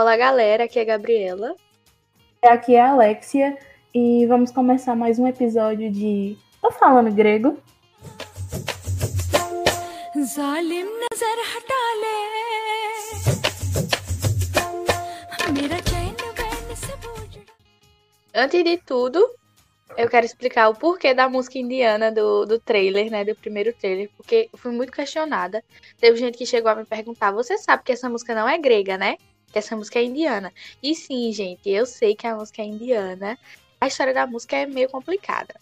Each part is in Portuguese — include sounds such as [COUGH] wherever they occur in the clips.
Olá, galera. Aqui é a Gabriela. Aqui é a Alexia e vamos começar mais um episódio de Tô falando grego? Antes de tudo, eu quero explicar o porquê da música indiana do, do trailer, né? Do primeiro trailer, porque eu fui muito questionada. Teve gente que chegou a me perguntar: você sabe que essa música não é grega, né? Que essa música é indiana. E sim, gente, eu sei que a música é indiana. A história da música é meio complicada.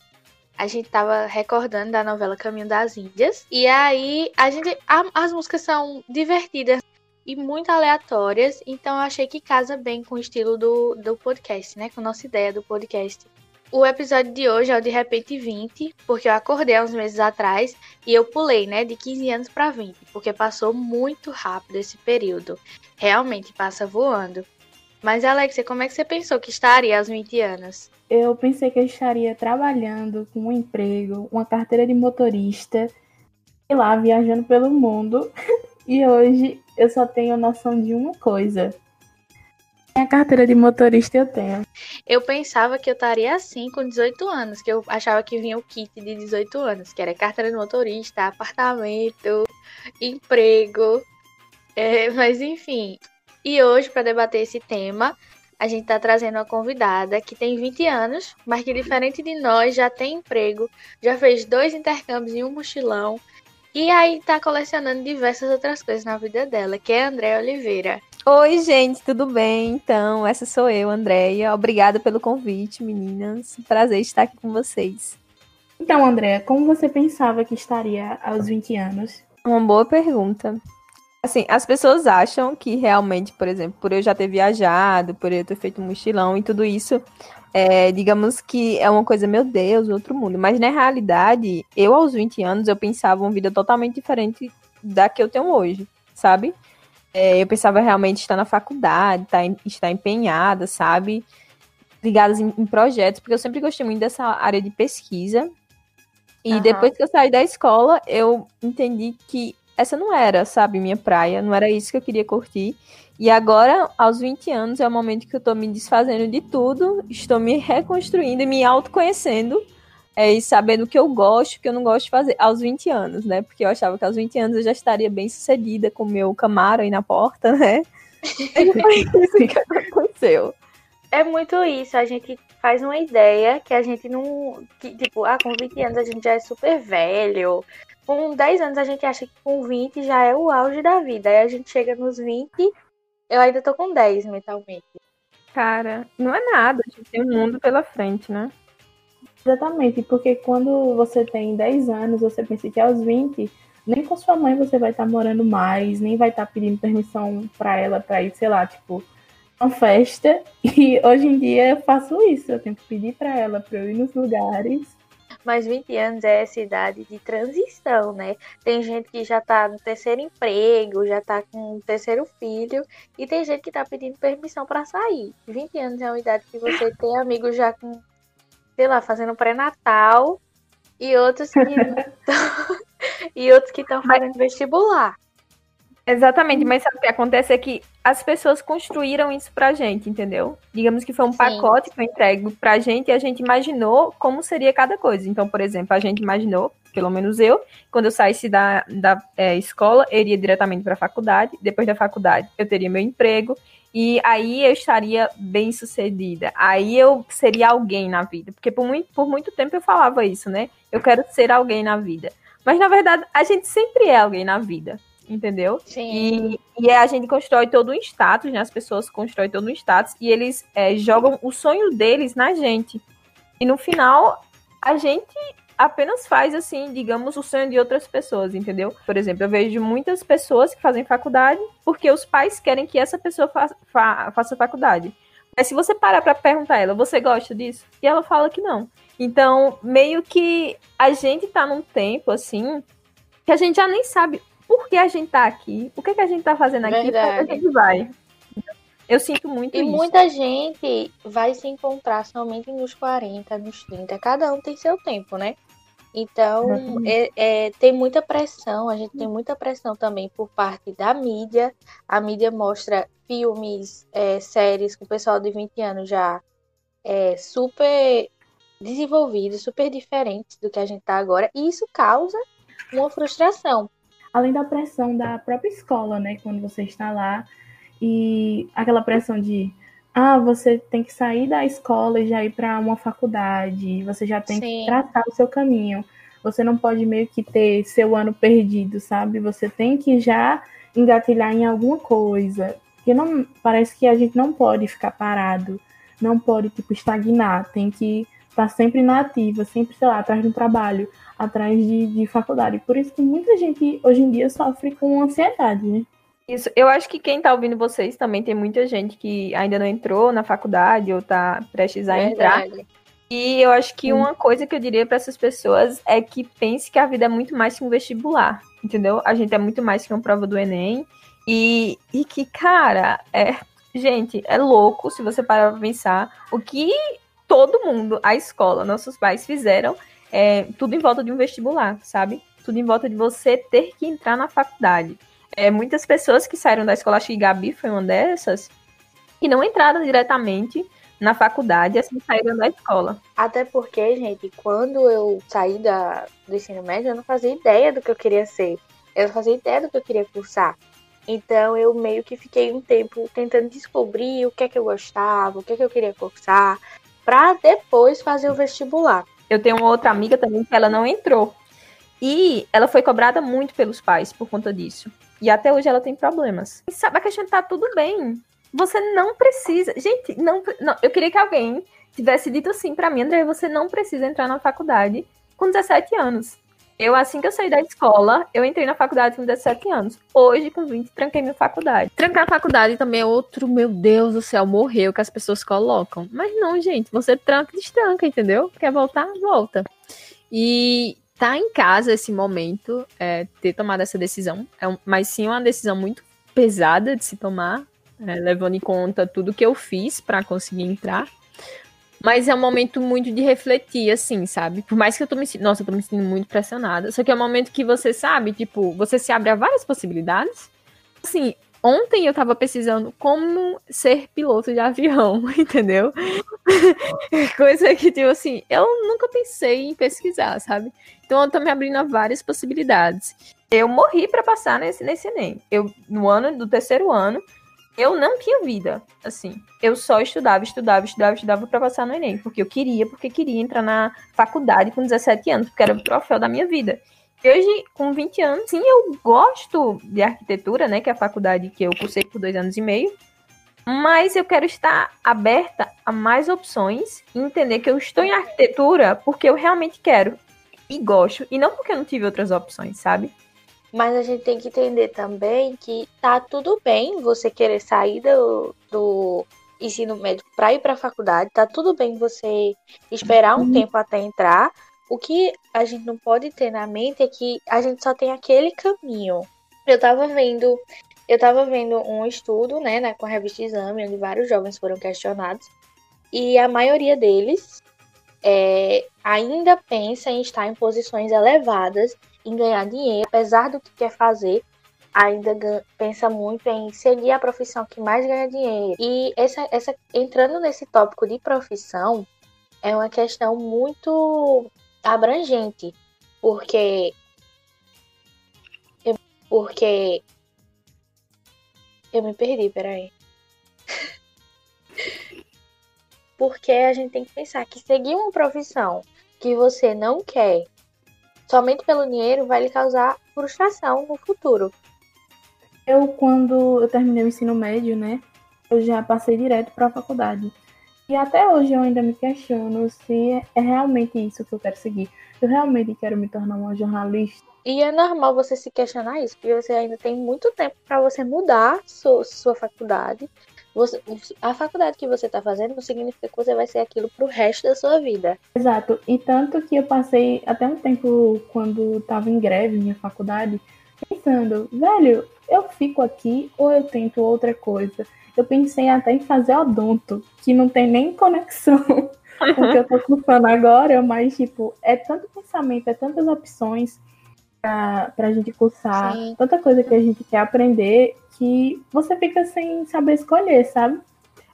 A gente tava recordando da novela Caminho das Índias. E aí, a gente. A, as músicas são divertidas e muito aleatórias. Então eu achei que casa bem com o estilo do, do podcast, né? Com a nossa ideia do podcast. O episódio de hoje é o de repente 20, porque eu acordei uns meses atrás e eu pulei, né, de 15 anos para 20, porque passou muito rápido esse período. Realmente passa voando. Mas Alexia, como é que você pensou que estaria aos 20 anos? Eu pensei que eu estaria trabalhando com um emprego, uma carteira de motorista, e lá viajando pelo mundo. [LAUGHS] E hoje eu só tenho noção de uma coisa, a carteira de motorista eu tenho. Eu pensava que eu estaria assim com 18 anos, que eu achava que vinha o kit de 18 anos, que era carteira de motorista, apartamento, emprego. É, mas enfim. E hoje, para debater esse tema, a gente está trazendo uma convidada que tem 20 anos, mas que diferente de nós já tem emprego, já fez dois intercâmbios em um mochilão. E aí tá colecionando diversas outras coisas na vida dela, que é a André Oliveira. Oi, gente, tudo bem? Então, essa sou eu, Andréia. Obrigada pelo convite, meninas. Prazer estar aqui com vocês. Então, Andréia, como você pensava que estaria aos 20 anos? Uma boa pergunta. Assim, as pessoas acham que realmente, por exemplo, por eu já ter viajado, por eu ter feito um mochilão e tudo isso, é, digamos que é uma coisa, meu Deus, outro mundo. Mas na realidade, eu aos 20 anos, eu pensava uma vida totalmente diferente da que eu tenho hoje, sabe? É, eu pensava realmente estar na faculdade, estar, tá estar empenhada, sabe? Ligadas em, em, projetos, porque eu sempre gostei muito dessa área de pesquisa. E uhum. depois que eu saí da escola, eu entendi que essa não era, sabe, minha praia, não era isso que eu queria curtir. E agora, aos 20 anos, é o momento que eu tô me desfazendo de tudo, estou me reconstruindo e me autoconhecendo é, e sabendo o que eu gosto, o que eu não gosto de fazer aos 20 anos, né? Porque eu achava que aos 20 anos eu já estaria bem sucedida com o meu Camaro aí na porta, né? [LAUGHS] E foi isso que aconteceu. É muito isso, a gente faz uma ideia que a gente não. Que, tipo, ah, com 20 anos a gente já é super velho. Com 10 anos a gente acha que com 20 já é o auge da vida. Aí a gente chega nos 20, eu ainda tô com 10 mentalmente. Cara, não é nada, a gente tem um mundo pela frente, né? Exatamente, porque quando você tem 10 anos, você pensa que aos 20, nem com sua mãe você vai estar morando mais, nem vai estar pedindo permissão para ela para ir, sei lá, tipo, uma festa. [LAUGHS] E hoje em dia eu faço isso, eu tenho que pedir para ela para eu ir nos lugares. Mas 20 anos é essa idade de transição, né? Tem gente que já tá no terceiro emprego, já tá com o terceiro filho, e tem gente que tá pedindo permissão para sair. 20 anos é uma idade que você tem amigos já com sei lá, fazendo pré-natal e outros que [LAUGHS] [LAUGHS] e outros que estão fazendo vestibular. Exatamente, mas sabe o que acontece é que as pessoas construíram isso pra gente, entendeu? Digamos que foi um Sim. pacote que foi entregue pra gente e a gente imaginou como seria cada coisa. Então, por exemplo, a gente imaginou, pelo menos eu, quando eu saísse da, da é, escola, eu iria diretamente pra faculdade. Depois da faculdade, eu teria meu emprego. E aí eu estaria bem sucedida. Aí eu seria alguém na vida. Porque por muito, por muito tempo eu falava isso, né? Eu quero ser alguém na vida. Mas na verdade, a gente sempre é alguém na vida. Entendeu? Sim. E, e a gente constrói todo um status, né? As pessoas constroem todo um status e eles é, jogam o sonho deles na gente. E no final, a gente apenas faz, assim, digamos, o sonho de outras pessoas, entendeu? Por exemplo, eu vejo muitas pessoas que fazem faculdade porque os pais querem que essa pessoa fa fa faça faculdade. Mas se você parar para perguntar a ela, você gosta disso? E ela fala que não. Então, meio que a gente tá num tempo, assim, que a gente já nem sabe por que a gente tá aqui, o que, que a gente tá fazendo aqui, Verdade. pra a gente vai. Eu sinto muito e isso. E muita gente vai se encontrar somente nos 40, nos 30. Cada um tem seu tempo, né? Então, é, é, tem muita pressão, a gente tem muita pressão também por parte da mídia. A mídia mostra filmes, é, séries com o pessoal de 20 anos já é, super desenvolvidos, super diferentes do que a gente está agora, e isso causa uma frustração. Além da pressão da própria escola, né? Quando você está lá, e aquela pressão de ah, você tem que sair da escola e já ir para uma faculdade, você já tem Sim. que traçar o seu caminho. Você não pode meio que ter seu ano perdido, sabe? Você tem que já engatilhar em alguma coisa. Porque não parece que a gente não pode ficar parado, não pode tipo estagnar, tem que estar tá sempre na ativa, sempre, sei lá, atrás de um trabalho, atrás de, de faculdade. Por isso que muita gente hoje em dia sofre com ansiedade, né? Isso, eu acho que quem tá ouvindo vocês também tem muita gente que ainda não entrou na faculdade ou tá prestes a Verdade. entrar. E eu acho que uma coisa que eu diria para essas pessoas é que pense que a vida é muito mais que um vestibular, entendeu? A gente é muito mais que uma prova do Enem. E, e que, cara, é, gente, é louco se você parar pra pensar o que todo mundo, a escola, nossos pais fizeram, é, tudo em volta de um vestibular, sabe? Tudo em volta de você ter que entrar na faculdade é, muitas pessoas que saíram da escola, acho que Gabi foi uma dessas, e não entraram diretamente na faculdade, assim saíram da escola. Até porque, gente, quando eu saí da, do ensino médio, eu não fazia ideia do que eu queria ser. Eu não fazia ideia do que eu queria cursar. Então eu meio que fiquei um tempo tentando descobrir o que é que eu gostava, o que é que eu queria cursar, para depois fazer o vestibular. Eu tenho uma outra amiga também que ela não entrou. E ela foi cobrada muito pelos pais por conta disso. E até hoje ela tem problemas. E sabe, tá tudo bem. Você não precisa. Gente, não, não eu queria que alguém tivesse dito assim para mim, André, você não precisa entrar na faculdade com 17 anos. Eu, assim que eu saí da escola, eu entrei na faculdade com 17 anos. Hoje, com 20, tranquei minha faculdade. Trancar a faculdade também é outro, meu Deus do céu, morreu que as pessoas colocam. Mas não, gente, você tranca e destranca, entendeu? Quer voltar? Volta. E tá em casa esse momento, é, ter tomado essa decisão, é um, mas sim uma decisão muito pesada de se tomar, é, levando em conta tudo que eu fiz para conseguir entrar. Mas é um momento muito de refletir, assim, sabe? Por mais que eu tô me Nossa, eu tô me sentindo muito pressionada. Só que é um momento que você sabe, tipo, você se abre a várias possibilidades. Assim, Ontem eu tava pesquisando como ser piloto de avião, [LAUGHS] entendeu? [LAUGHS] Coisa que, tipo assim, eu nunca pensei em pesquisar, sabe? Então eu tô me abrindo a várias possibilidades. Eu morri para passar nesse, nesse Enem. Eu, no ano do terceiro ano, eu não tinha vida, assim. Eu só estudava, estudava, estudava, estudava para passar no Enem, porque eu queria, porque queria entrar na faculdade com 17 anos, porque era o troféu da minha vida. Hoje, com 20 anos, sim, eu gosto de arquitetura, né? Que é a faculdade que eu cursei por dois anos e meio. Mas eu quero estar aberta a mais opções e entender que eu estou em arquitetura porque eu realmente quero e gosto. E não porque eu não tive outras opções, sabe? Mas a gente tem que entender também que tá tudo bem você querer sair do, do ensino médio para ir para a faculdade, tá tudo bem você esperar um uhum. tempo até entrar, o que a gente não pode ter na mente é que a gente só tem aquele caminho. Eu tava vendo, eu tava vendo um estudo, né, né, com a revista Exame, onde vários jovens foram questionados, e a maioria deles é, ainda pensa em estar em posições elevadas, em ganhar dinheiro, apesar do que quer fazer, ainda pensa muito em seguir a profissão que mais ganha dinheiro. E essa, essa entrando nesse tópico de profissão, é uma questão muito abrangente, porque eu, porque eu me perdi, peraí. [LAUGHS] porque a gente tem que pensar que seguir uma profissão que você não quer somente pelo dinheiro vai lhe causar frustração no futuro. Eu, quando eu terminei o ensino médio, né, eu já passei direto para a faculdade. E até hoje eu ainda me questiono se é realmente isso que eu quero seguir. Eu realmente quero me tornar uma jornalista. E é normal você se questionar isso, porque você ainda tem muito tempo para você mudar sua, sua faculdade. Você, a faculdade que você está fazendo não significa que você vai ser aquilo pro resto da sua vida. Exato. E tanto que eu passei até um tempo quando estava em greve minha faculdade, pensando, velho, eu fico aqui ou eu tento outra coisa? Eu pensei até em fazer odonto, que não tem nem conexão [LAUGHS] com o que eu tô cursando agora, mas, tipo, é tanto pensamento, é tantas opções pra, pra gente cursar, Sim. tanta coisa que a gente quer aprender, que você fica sem saber escolher, sabe?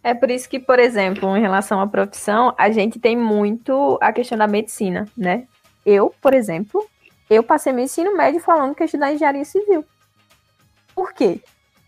É por isso que, por exemplo, em relação à profissão, a gente tem muito a questão da medicina, né? Eu, por exemplo, eu passei meu ensino médio falando que ia estudar engenharia civil. Por quê?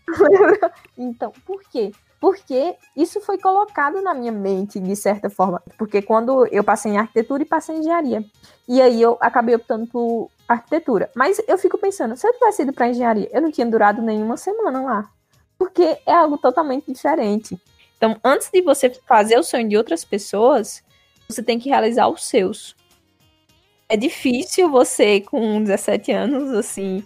[LAUGHS] então, por quê? Porque isso foi colocado na minha mente, de certa forma. Porque quando eu passei em arquitetura e passei em engenharia. E aí eu acabei optando por arquitetura. Mas eu fico pensando, se eu tivesse ido para engenharia, eu não tinha durado nenhuma semana lá. Porque é algo totalmente diferente. Então, antes de você fazer o sonho de outras pessoas, você tem que realizar os seus. É difícil você, com 17 anos, assim,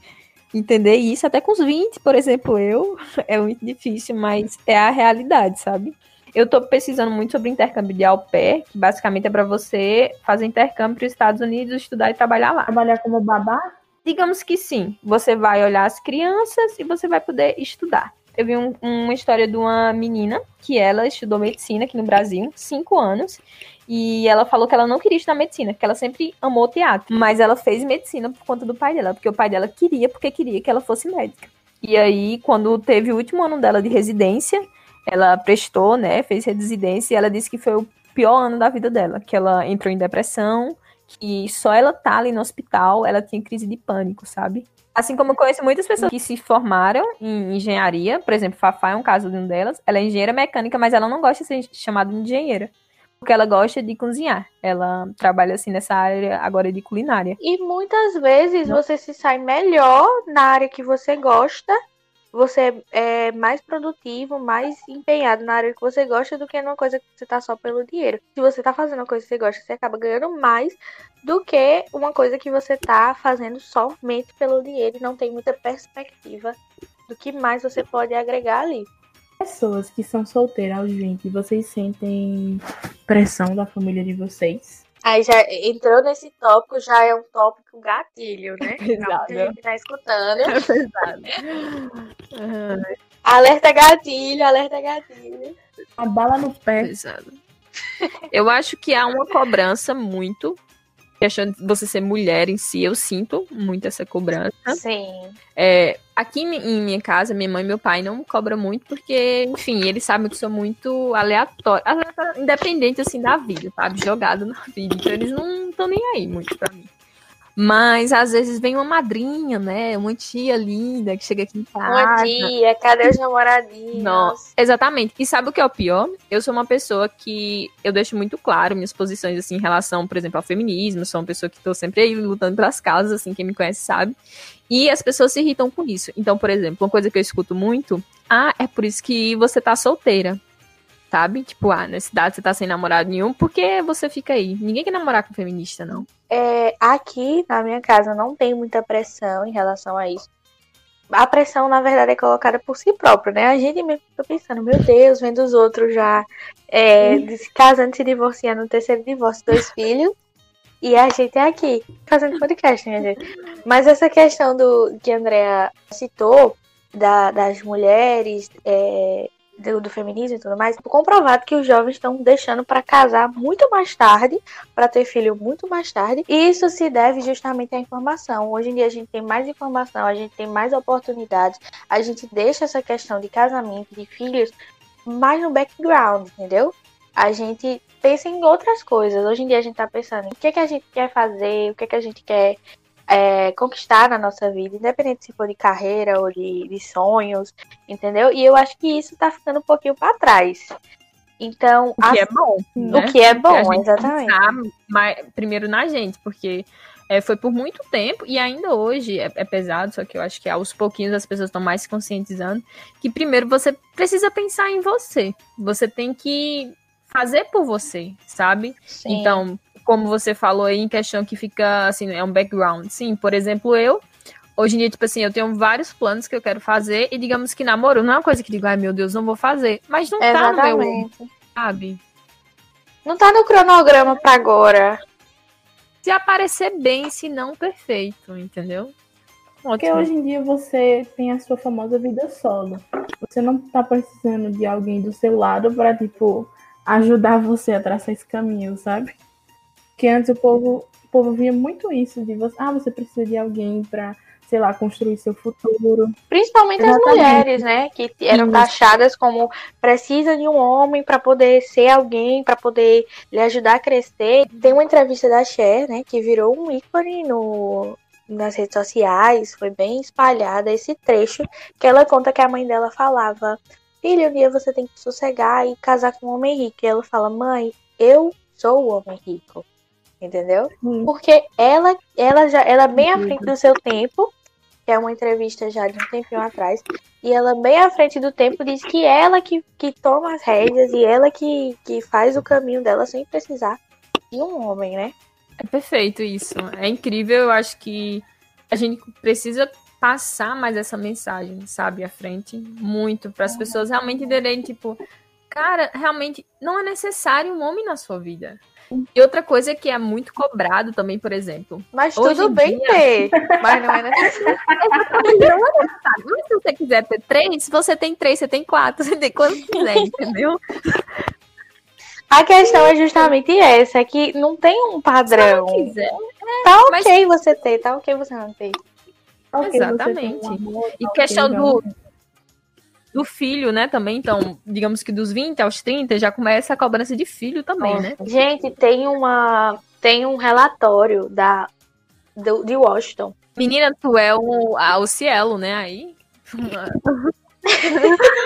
entender isso. Até com os 20, por exemplo, eu, [LAUGHS] é muito difícil, mas é a realidade, sabe? Eu tô pesquisando muito sobre intercâmbio de au pair, que basicamente é para você fazer intercâmbio para os Estados Unidos, estudar e trabalhar lá. Trabalhar como babá? Digamos que sim. Você vai olhar as crianças e você vai poder estudar. Eu vi um- uma história de uma menina que ela estudou medicina aqui no Brasil, cinco anos, e ela falou que ela não queria estudar medicina, que ela sempre amou teatro, mas ela fez medicina por conta do pai dela, porque o pai dela queria, porque queria que ela fosse médica. E aí, quando teve o último ano dela de residência, ela prestou, né, fez residência, e ela disse que foi o pior ano da vida dela, que ela entrou em depressão, que só ela tá ali no hospital, ela tinha crise de pânico, sabe? Assim como eu conheço muitas pessoas que se formaram em engenharia, por exemplo, Fafá é um caso de um delas, ela é engenheira mecânica, mas ela não gosta de ser chamada de engenheira, porque ela gosta de cozinhar. Ela trabalha assim nessa área agora de culinária. E muitas vezes você se sai melhor na área que você gosta, você é mais produtivo, mais empenhado na área que você gosta do que numa coisa que você tá só pelo dinheiro. Se você tá fazendo uma coisa que você gosta, você acaba ganhando mais do que uma coisa que você tá fazendo somente pelo dinheiro e não tem muita perspectiva do que mais você pode agregar ali. Pessoas que são solteiras aos 20, vocês sentem pressão da família de vocês? Aí já entrou nesse tópico, já é um tópico gatilho, né? [LAUGHS] Pesado. Muita gente tá escutando. [LAUGHS] pesado. Alerta gatilho, alerta gatilho. A bala no pé. Pesado. Eu acho que há uma cobrança muito. Questão de você ser mulher em si, eu sinto muito essa cobrança. Sim. É, aqui em minha casa, minha mãe e meu pai não cobram muito, porque, enfim, eles sabem que sou muito aleatória, aleatória, independente, assim, da vida, sabe? Jogado na vida. Então, eles não estão nem aí muito pra mim. Mas, às vezes, vem uma madrinha, né? Uma tia linda que chega aqui em casa. dia, cadê os namoradinhos? Nossa, exatamente. E sabe o que é o pior? Eu sou uma pessoa que eu deixo muito claro minhas posições assim em relação, por exemplo, ao feminismo. Sou uma pessoa que tô sempre aí lutando pelas causas, assim, quem me conhece sabe. E as pessoas se irritam com isso. Então, por exemplo, uma coisa que eu escuto muito, ah, é por isso que você tá solteira. Sabe? Tipo, ah, nessa idade você tá sem namorado nenhum, por que você fica aí? Ninguém quer namorar com feminista, não. É, aqui na minha casa não tem muita pressão em relação a isso. A pressão, na verdade, é colocada por si próprio, né? A gente mesmo fica pensando, meu Deus, vendo os outros já é, se casando, se divorciando, no terceiro divórcio, dois [LAUGHS] filhos. E a gente é aqui, fazendo podcast, minha gente. Mas essa questão do que a Andrea citou, da- das mulheres, é, do, do feminismo e tudo mais, comprovado que os jovens estão deixando para casar muito mais tarde, para ter filho muito mais tarde. E isso se deve justamente à informação. Hoje em dia a gente tem mais informação, a gente tem mais oportunidades, a gente deixa essa questão de casamento, de filhos, mais no background, entendeu? A gente pensa em outras coisas. Hoje em dia a gente tá pensando em o que, é que a gente quer fazer, o que, é que a gente quer é, conquistar na nossa vida, independente se for de carreira ou de, de sonhos, entendeu? E eu acho que isso tá ficando um pouquinho para trás. Então, O que a- é bom. né? o que é Porque bom, a exatamente. pensar mais- primeiro na gente, porque é, foi por muito tempo e ainda hoje é, é pesado, só que eu acho que aos pouquinhos as pessoas estão mais se conscientizando que primeiro você precisa pensar em você. Você tem que fazer por você, sabe? Sim. Então, como você falou aí em questão que fica assim, é um background. Sim, por exemplo, eu Hoje em dia, tipo assim, eu tenho vários planos que eu quero fazer e digamos que namoro não é uma coisa que digo, ai meu Deus, não vou fazer. Mas não tá no meu, Exatamente. sabe? Não tá no cronograma pra agora. Se aparecer bem, se não, perfeito, entendeu? Porque Ótimo. hoje em dia você tem a sua famosa vida solo. Você não tá precisando de alguém do seu lado pra, tipo, ajudar você a traçar esse caminho, sabe? Porque antes o povo, o povo via muito isso de você, ah, você precisa de alguém para sei lá, construir seu futuro. Principalmente Exatamente. as mulheres, né? Que eram Isso. taxadas como precisa de um homem para poder ser alguém, para poder lhe ajudar a crescer. Tem uma entrevista da Cher, né? Que virou um ícone no, nas redes sociais, foi bem espalhada esse trecho que ela conta que a mãe dela falava: Filha, um dia você tem que sossegar e casar com um homem rico. E ela fala: Mãe, eu sou o homem rico. Entendeu? Hum. Porque ela, ela já ela bem à frente do seu tempo que é uma entrevista já de um tempinho atrás, e ela, bem à frente do tempo, diz que ela que, que toma as rédeas e ela que, que faz o caminho dela sem precisar de um homem, né? É perfeito isso. É incrível. Eu acho que a gente precisa passar mais essa mensagem, sabe, à frente, muito, para as pessoas realmente entenderem, tipo, cara, realmente não é necessário um homem na sua vida. E outra coisa que é muito cobrado também, por exemplo. Mas tudo bem dia... ter. Mas não é necessário. [LAUGHS] não é necessário. Mas se você quiser ter três, você tem três, você tem quatro, [LAUGHS] você tem quanto quiser, entendeu? A questão é justamente essa, é que não tem um padrão. Se quiser, é, tá ok mas... você ter, tá ok você não ter. Okay, Exatamente. Amor, e questão do, do filho, né, também. Então, digamos que dos 20 aos 30 já começa a cobrança de filho também, Nossa. né? Gente, tem uma tem um relatório da do, de Washington. Menina, tu é o, a, o Cielo, né, aí?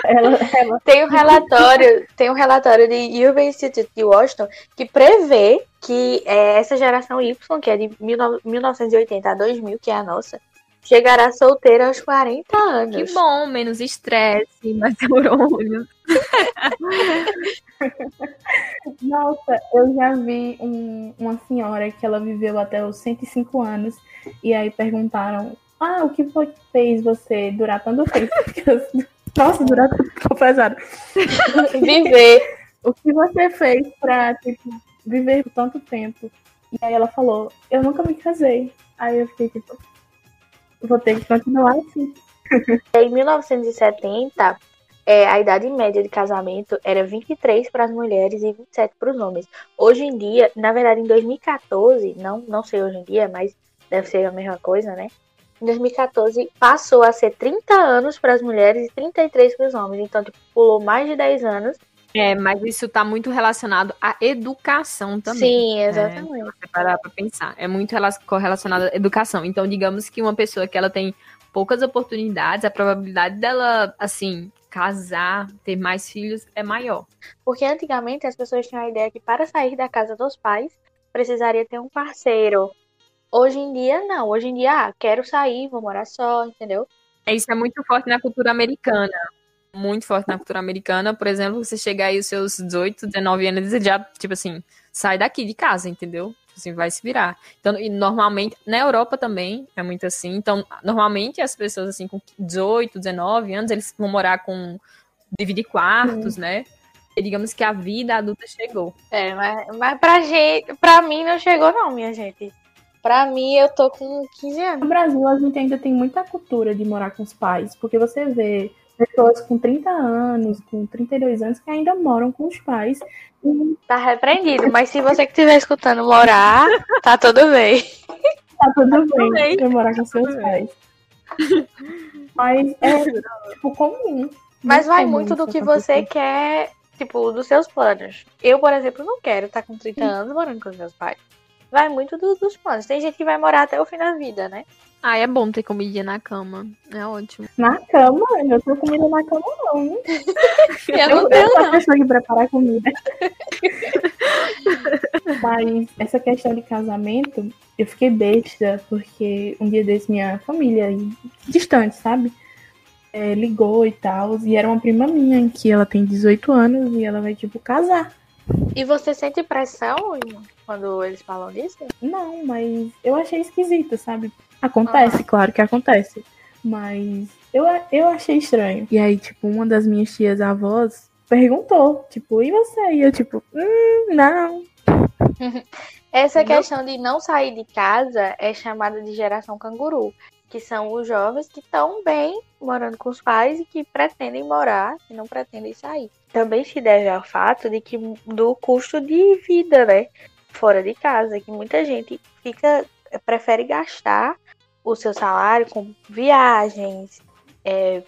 ela, ela... Tem um relatório, tem um relatório de Urban Institute de Washington que prevê que é, essa geração Y, que é de 1980 a 2000, que é a nossa, chegará solteira aos 40 anos. Que bom, menos estresse, mais neurônios. [LAUGHS] Nossa, eu já vi um, uma senhora que ela viveu até os 105 anos e aí perguntaram: Ah, o que foi que fez você durar tanto tempo? [LAUGHS] Nossa, durar tanto tempo pesado. [LAUGHS] Viver. O que você fez pra tipo, viver por tanto tempo? E aí ela falou: Eu nunca me casei. Aí eu fiquei tipo, vou ter que continuar assim. [LAUGHS] em 1970, é, a idade média de casamento era 23 para as mulheres e 27 para os homens. Hoje em dia, na verdade, em 2014, não, não sei hoje em dia, mas deve ser a mesma coisa, né? Em 2014 passou a ser 30 anos para as mulheres e 33 para os homens. Então, tipo, pulou mais de 10 anos. É, mas isso está muito relacionado à educação também. Sim, né? exatamente. É, você parar para pensar. É muito correlacionado à educação. Então, digamos que uma pessoa que ela tem poucas oportunidades, a probabilidade dela, assim, casar, ter mais filhos é maior. Porque antigamente as pessoas tinham a ideia que para sair da casa dos pais precisaria ter um parceiro. Hoje em dia, não. Hoje em dia, ah, quero sair, vou morar só, entendeu? É, isso é muito forte na cultura americana muito forte na cultura americana. Por exemplo, você chegar aí os seus 18, 19 anos e já, tipo assim, sai daqui de casa, entendeu? Tipo assim, vai se virar. Então, e normalmente, na Europa também é muito assim. Então, normalmente as pessoas assim com 18, 19 anos, eles vão morar com dividir quartos, né? E digamos que a vida adulta chegou. É, mas, mas pra gente, pra mim não chegou não, minha gente. Pra mim, eu tô com 15 anos. No Brasil, a gente ainda tem muita cultura de morar com os pais, porque você vê pessoas com 30 anos, com 32 anos, que ainda moram com os pais. E... Tá repreendido, mas se você que estiver escutando morar, tá tudo bem. Tá tudo tá bem, bem. morar com seus pais. Mas é, tipo, comum. Mas vai muito do que você quer, tipo, dos seus planos. Eu, por exemplo, não quero estar tá com 30 anos morando com os meus pais. Vai muito do, dos planos. Tem gente que vai morar até o fim da vida, né? Ah, é bom ter comida na cama. É ótimo. Na cama? Eu não tenho comida na cama, não. [LAUGHS] eu não tenho, não. pessoa que prepara comida. Mas essa questão de casamento, eu fiquei besta, porque um dia desse minha família, distante, sabe? É, ligou e tal. E era uma prima minha, que ela tem 18 anos e ela vai, tipo, casar. E você sente pressão quando eles falam disso? Não, mas eu achei esquisito, sabe? Acontece, ah. claro que acontece. Mas eu, eu achei estranho. E aí, tipo, uma das minhas tias avós perguntou, tipo, e você? E eu, tipo, hum, não. [LAUGHS] Essa questão de não sair de casa é chamada de geração canguru. que são os jovens que estão bem morando com os pais e que pretendem morar e não pretendem sair. Também se deve ao fato de que do custo de vida, né, fora de casa, que muita gente fica prefere gastar o seu salário com viagens, é,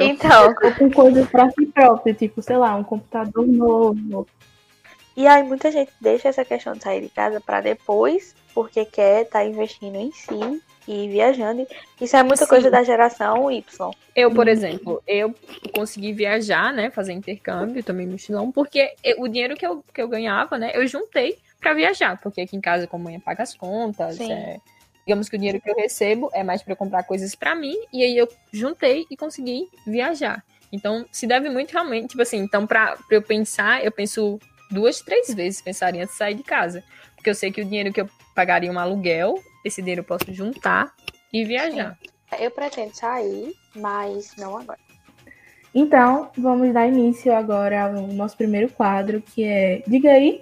então, com coisas para si próprio, tipo, sei lá, um computador novo. E aí muita gente deixa essa questão de sair de casa para depois, porque quer estar tá investindo em si e viajando. Isso é muita Sim. coisa da geração Y. Eu, por exemplo, eu consegui viajar, né, fazer intercâmbio também no Chilão, porque eu, o dinheiro que eu, que eu ganhava, né, eu juntei para viajar, porque aqui em casa como mãe paga as contas, é, digamos que o dinheiro que eu recebo é mais para comprar coisas para mim, e aí eu juntei e consegui viajar. Então, se deve muito realmente, tipo assim, então para eu pensar, eu penso duas, três vezes pensaria antes de sair de casa. Porque eu sei que o dinheiro que eu pagaria um aluguel, esse dinheiro eu posso juntar e viajar. Sim. Eu pretendo sair, mas não agora. Então, vamos dar início agora ao nosso primeiro quadro, que é Diga aí.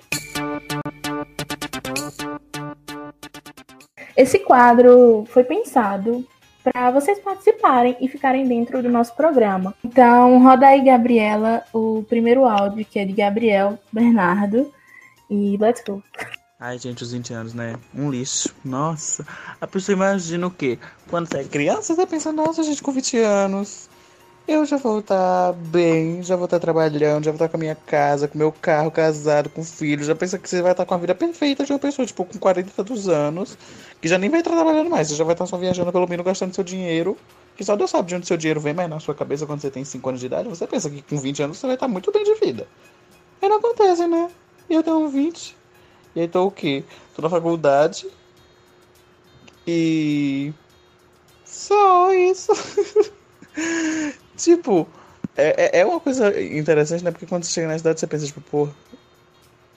Esse quadro foi pensado para vocês participarem e ficarem dentro do nosso programa. Então, roda aí, Gabriela, o primeiro áudio, que é de Gabriel Bernardo. E let's go. Ai, gente, os 20 anos, né? Um lixo. Nossa. A pessoa imagina o quê? Quando você é criança, você pensa, nossa, gente, com 20 anos eu já vou estar bem, já vou estar trabalhando, já vou estar com a minha casa, com meu carro, casado, com filho. Já pensa que você vai estar com a vida perfeita de uma pessoa, tipo, com 40 e tantos anos, que já nem vai estar trabalhando mais, você já vai estar só viajando pelo menos gastando seu dinheiro. Que só Deus sabe de onde seu dinheiro vem, mas na sua cabeça, quando você tem 5 anos de idade, você pensa que com 20 anos você vai estar muito bem de vida. Aí não acontece, né? E eu tenho 20. E aí tô o quê? Tô na faculdade. E. Só isso. [LAUGHS] Tipo, é, é, é uma coisa interessante, né? Porque quando você chega na cidade, você pensa, tipo, pô,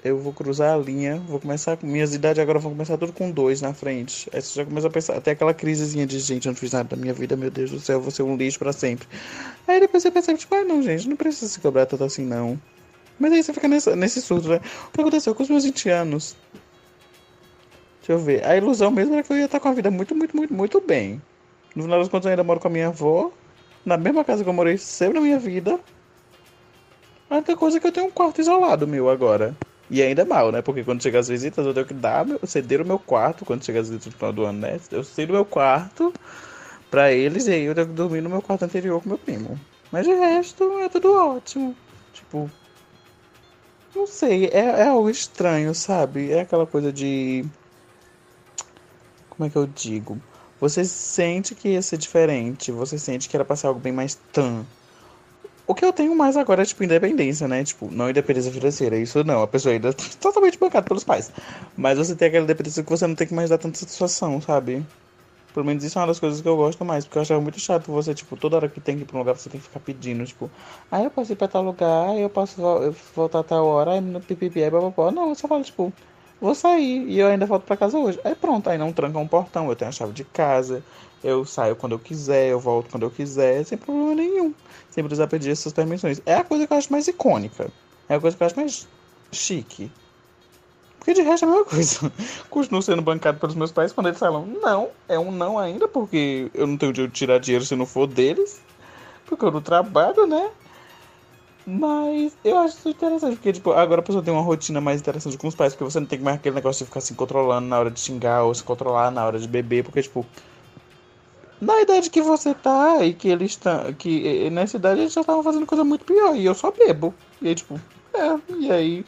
eu vou cruzar a linha, vou começar com minhas idades agora vão começar tudo com dois na frente. Aí você já começa a pensar, até aquela crisezinha de gente, eu não fiz nada da minha vida, meu Deus do céu, eu vou ser um lixo para sempre. Aí depois você percebe, tipo, ah não, gente, não precisa se cobrar tanto assim, não. Mas aí você fica nesse, nesse surto, né? O que aconteceu com os meus 20 anos? Deixa eu ver. A ilusão mesmo era que eu ia estar com a vida muito, muito, muito, muito bem. No final das contas, eu ainda moro com a minha avó na mesma casa que eu morei sempre na minha vida. A única coisa é que eu tenho um quarto isolado meu agora. E ainda é mal, né? Porque quando chega as visitas, eu tenho que dar, ceder o meu quarto quando chega as visitas no final do ano, né? Eu cedo o meu quarto pra eles e aí eu tenho que dormir no meu quarto anterior com meu primo. Mas de resto, é tudo ótimo. Tipo. Não sei, é, é algo estranho, sabe? É aquela coisa de. Como é que eu digo? Você sente que ia ser diferente, você sente que era pra ser algo bem mais tan. O que eu tenho mais agora é, tipo, independência, né? Tipo, não independência financeira, isso não. A pessoa ainda é [LAUGHS] totalmente bancada pelos pais. Mas você tem aquela independência que você não tem que mais dar tanta satisfação, sabe? Pelo menos isso é uma das coisas que eu gosto mais, porque eu achava muito chato você, tipo, toda hora que tem que ir pra um lugar, você tem que ficar pedindo, tipo, ah, eu posso ir pra tal lugar, eu posso voltar a tal hora, pipipi, aí bababó. Não, eu só falo, tipo, vou sair e eu ainda volto para casa hoje. Aí pronto, aí não tranca um portão, eu tenho a chave de casa, eu saio quando eu quiser, eu volto quando eu quiser, sem problema nenhum. Sem precisar pedir essas permissões. É a coisa que eu acho mais icônica. É a coisa que eu acho mais chique. Porque de resto é a mesma coisa. [LAUGHS] Continuo sendo bancado pelos meus pais quando eles falam não, é um não ainda, porque eu não tenho de tirar dinheiro se não for deles. Porque eu não trabalho, né? Mas eu acho isso interessante, porque tipo, agora a pessoa tem uma rotina mais interessante com os pais, porque você não tem mais aquele negócio de ficar se controlando na hora de xingar ou se controlar na hora de beber, porque tipo. Na idade que você tá e que eles estão. Que nessa idade eles já estavam fazendo coisa muito pior. E eu só bebo. E aí, tipo, é, e aí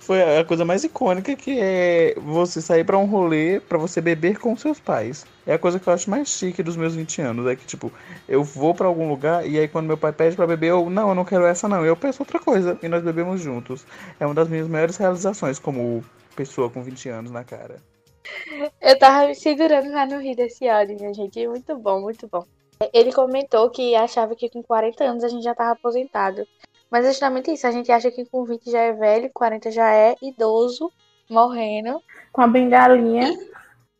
foi a coisa mais icônica que é você sair para um rolê para você beber com seus pais. É a coisa que eu acho mais chique dos meus 20 anos, é que tipo, eu vou para algum lugar e aí quando meu pai pede para beber, eu não, eu não quero essa não, eu peço outra coisa e nós bebemos juntos. É uma das minhas maiores realizações como pessoa com 20 anos na cara. Eu tava me segurando lá no rir desse áudio, minha gente. Muito bom, muito bom. Ele comentou que achava que com 40 anos a gente já tava aposentado. Mas é justamente isso. A gente acha que com 20 já é velho, 40 já é idoso, morrendo. Com a bengalinha.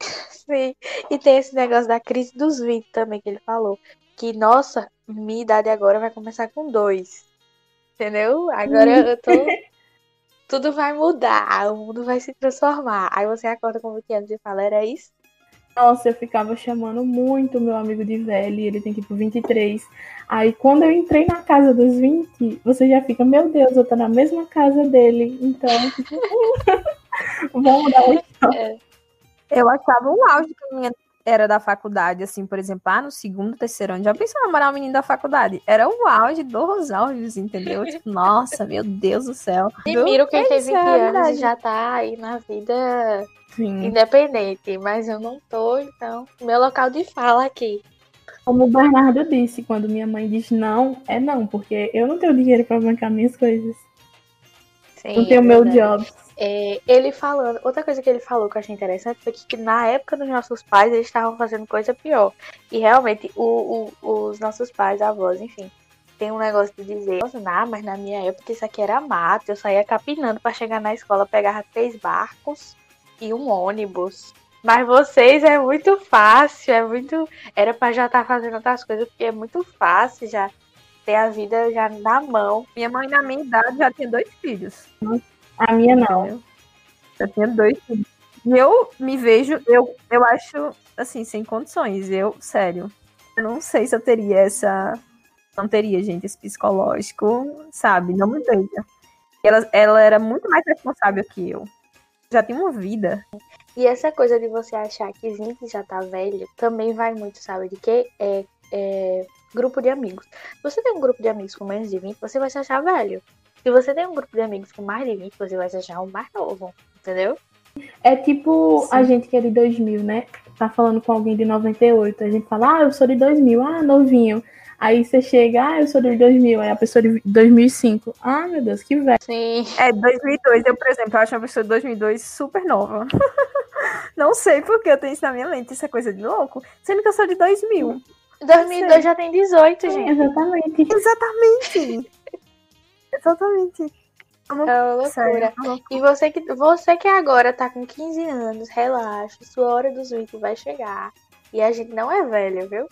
[LAUGHS] Sim. E tem esse negócio da crise dos 20 também que ele falou. Que, nossa, minha idade agora vai começar com dois. Entendeu? Agora eu tô. [LAUGHS] Tudo vai mudar, o mundo vai se transformar. Aí você acorda com 20 anos e fala, era isso? Nossa, eu ficava chamando muito meu amigo de velho, ele tem tipo 23. Aí quando eu entrei na casa dos 20, você já fica, meu Deus, eu tô na mesma casa dele. Então, [LAUGHS] tipo, [LAUGHS] vamos dar um Eu achava um auge que a minha era da faculdade, assim, por exemplo, ah, no segundo, terceiro ano, já pensou namorar um menino da faculdade? Era o auge dos auges, entendeu? Tipo, [LAUGHS] nossa, meu Deus do céu. Admiro quem É isso, 20 é anos e já tá aí na vida Sim. independente, mas eu não tô, então, meu local de fala aqui. Como o Bernardo disse, quando minha mãe diz não, é não, porque eu não tenho dinheiro pra bancar minhas coisas. Sim, não tenho é meu job. É, ele falando, outra coisa que ele falou que eu achei interessante foi que, na época dos nossos pais eles estavam fazendo coisa pior. E realmente o, o- os nossos pais, avós, enfim, tem um negócio de dizer, não, mas na minha época isso aqui era mato, eu saía capinando pra chegar na escola, pegava três barcos e um ônibus. Mas vocês é muito fácil, é muito. Era pra já estar fazendo outras coisas, porque é muito fácil já ter a vida já na mão. Minha mãe, na minha idade, já tinha dois filhos. A minha não. Já tinha dois filhos. E eu me vejo, eu, eu acho, assim, sem condições. Eu, sério, eu não sei se eu teria essa. Não teria, gente, esse psicológico, sabe? Não me vejo. Ela, ela era muito mais responsável que eu. Já tinha uma vida. E essa coisa de você achar que 20 já tá velho também vai muito, sabe? De que é, é grupo de amigos. Se você tem um grupo de amigos com menos de 20, você vai se achar velho. Se você tem um grupo de amigos com mais de 20, você vai se achar um mais novo. Entendeu? É tipo Sim. a gente que é de 2000, né? Tá falando com alguém de 98. A gente fala, ah, eu sou de 2000, ah, novinho. Aí você chega, ah, eu sou de 2000. Aí a pessoa de 2005, ah, meu Deus, que velho. Sim. É, 2002, eu, por exemplo, eu acho uma pessoa de 2002 super nova. [LAUGHS] não sei porque eu tenho isso na minha mente, essa coisa de louco. Sendo que eu sou de 2000. 2002 já tem 18, gente. Exatamente. Exatamente. Exatamente. É uma É uma sério, loucura. é uma loucura. E você que, você que agora tá com 15 anos, relaxa. Sua hora dos 20 vai chegar. E a gente não é velho, viu?